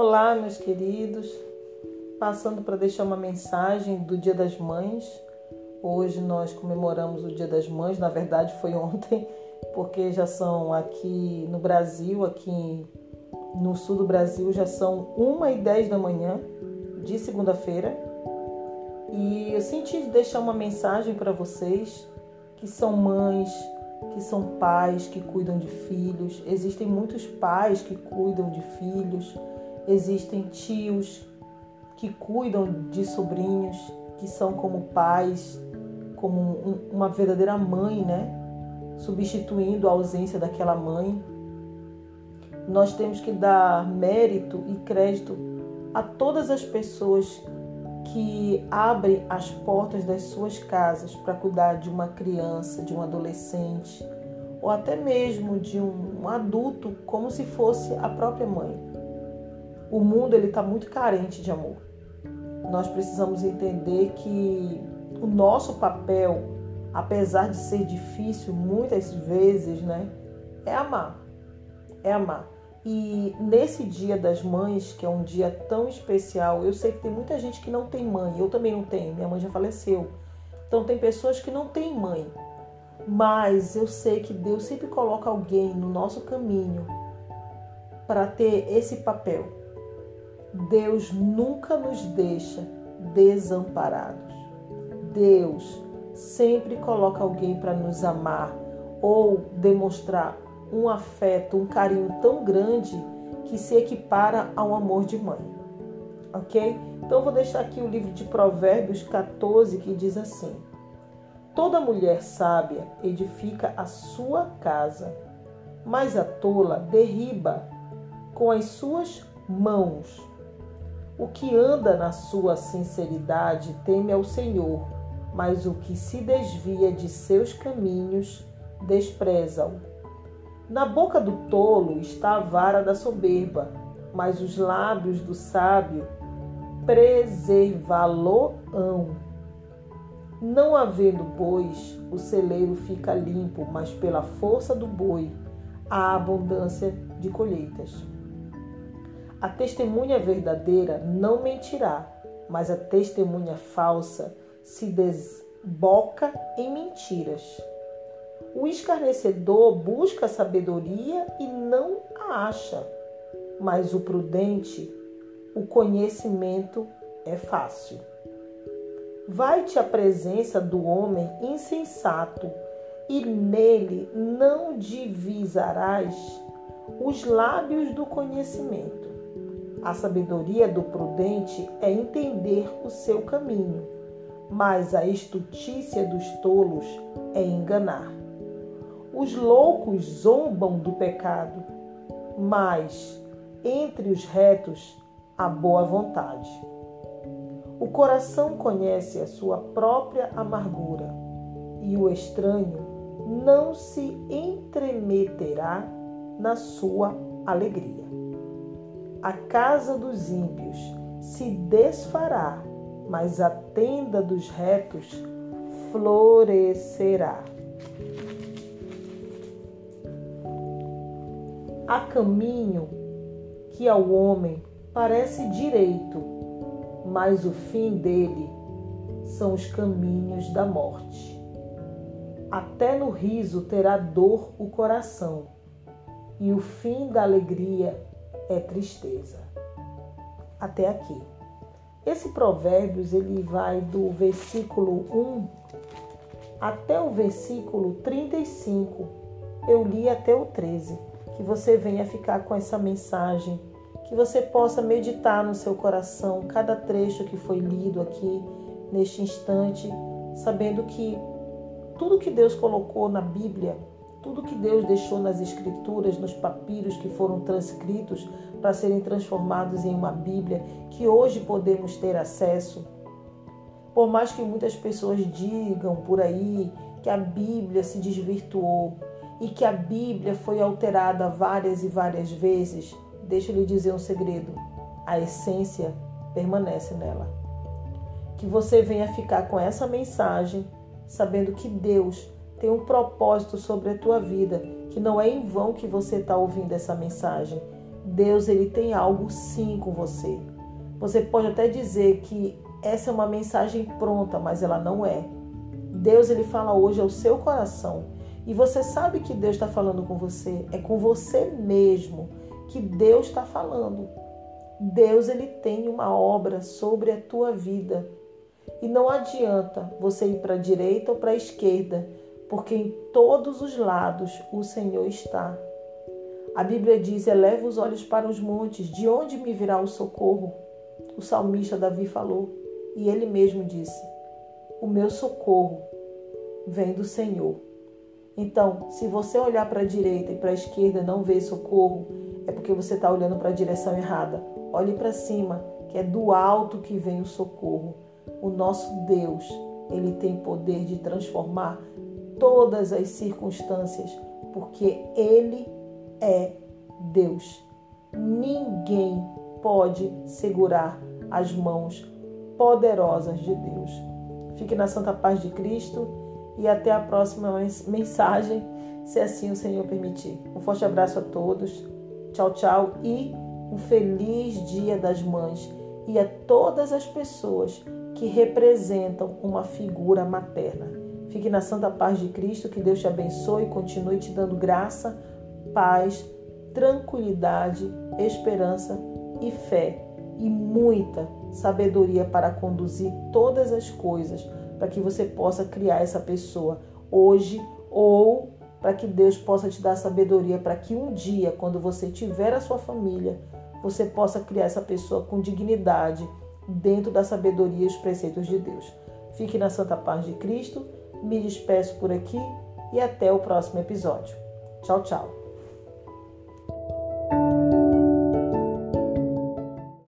Olá, meus queridos. Passando para deixar uma mensagem do Dia das Mães. Hoje nós comemoramos o Dia das Mães, na verdade foi ontem, porque já são aqui no Brasil, aqui no sul do Brasil, já são 1 e 10 da manhã de segunda-feira. E eu senti deixar uma mensagem para vocês que são mães, que são pais que cuidam de filhos, existem muitos pais que cuidam de filhos, existem tios que cuidam de sobrinhos, que são como pais, como um, uma verdadeira mãe, né? Substituindo a ausência daquela mãe. Nós temos que dar mérito e crédito a todas as pessoas que abrem as portas das suas casas para cuidar de uma criança, de um adolescente ou até mesmo de um adulto, como se fosse a própria mãe. O mundo ele está muito carente de amor. Nós precisamos entender que o nosso papel, apesar de ser difícil muitas vezes, né, é amar. É amar. E nesse Dia das Mães, que é um dia tão especial, eu sei que tem muita gente que não tem mãe, eu também não tenho, minha mãe já faleceu. Então tem pessoas que não têm mãe. Mas eu sei que Deus sempre coloca alguém no nosso caminho para ter esse papel. Deus nunca nos deixa desamparados. Deus sempre coloca alguém para nos amar ou demonstrar um afeto, um carinho tão grande que se equipara ao amor de mãe. Ok? Então, vou deixar aqui o livro de Provérbios 14 que diz assim: Toda mulher sábia edifica a sua casa, mas a tola derriba com as suas mãos. O que anda na sua sinceridade teme ao Senhor, mas o que se desvia de seus caminhos despreza-o. Na boca do tolo está a vara da soberba, mas os lábios do sábio preservá-lo-ão. Não havendo bois, o celeiro fica limpo, mas pela força do boi há abundância de colheitas. A testemunha verdadeira não mentirá, mas a testemunha falsa se desboca em mentiras. O escarnecedor busca a sabedoria e não a acha, mas o prudente, o conhecimento é fácil. Vai-te à presença do homem insensato, e nele não divisarás os lábios do conhecimento. A sabedoria do prudente é entender o seu caminho, mas a estutícia dos tolos é enganar. Os loucos zombam do pecado, mas entre os retos a boa vontade. O coração conhece a sua própria amargura, e o estranho não se entremeterá na sua alegria. A casa dos ímpios se desfará, mas a tenda dos retos florescerá. Há caminho que ao homem parece direito, mas o fim dele são os caminhos da morte. Até no riso terá dor o coração, e o fim da alegria é tristeza. Até aqui. Esse provérbios ele vai do versículo 1 até o versículo 35. Eu li até o 13 que você venha ficar com essa mensagem, que você possa meditar no seu coração cada trecho que foi lido aqui neste instante, sabendo que tudo que Deus colocou na Bíblia, tudo que Deus deixou nas Escrituras, nos papiros que foram transcritos para serem transformados em uma Bíblia que hoje podemos ter acesso. Por mais que muitas pessoas digam por aí que a Bíblia se desvirtuou, e que a Bíblia foi alterada várias e várias vezes, deixa eu lhe dizer um segredo: a essência permanece nela. Que você venha ficar com essa mensagem, sabendo que Deus tem um propósito sobre a tua vida, que não é em vão que você está ouvindo essa mensagem. Deus ele tem algo sim com você. Você pode até dizer que essa é uma mensagem pronta, mas ela não é. Deus ele fala hoje ao seu coração e você sabe que Deus está falando com você. É com você mesmo que Deus está falando. Deus ele tem uma obra sobre a tua vida e não adianta você ir para a direita ou para a esquerda, porque em todos os lados o Senhor está. A Bíblia diz: eleva os olhos para os montes, de onde me virá o socorro? O salmista Davi falou, e ele mesmo disse: O meu socorro vem do Senhor. Então, se você olhar para a direita e para a esquerda e não ver socorro, é porque você está olhando para a direção errada. Olhe para cima, que é do alto que vem o socorro. O nosso Deus, ele tem poder de transformar todas as circunstâncias, porque ele é Deus. Ninguém pode segurar as mãos poderosas de Deus. Fique na santa paz de Cristo e até a próxima mensagem, se assim o Senhor permitir. Um forte abraço a todos. Tchau, tchau e um feliz Dia das Mães e a todas as pessoas que representam uma figura materna. Fique na santa paz de Cristo, que Deus te abençoe e continue te dando graça, paz, tranquilidade, esperança e fé e muita sabedoria para conduzir todas as coisas, para que você possa criar essa pessoa hoje ou para que Deus possa te dar sabedoria para que um dia, quando você tiver a sua família, você possa criar essa pessoa com dignidade dentro da sabedoria e os preceitos de Deus. Fique na santa paz de Cristo, me despeço por aqui e até o próximo episódio. Tchau, tchau.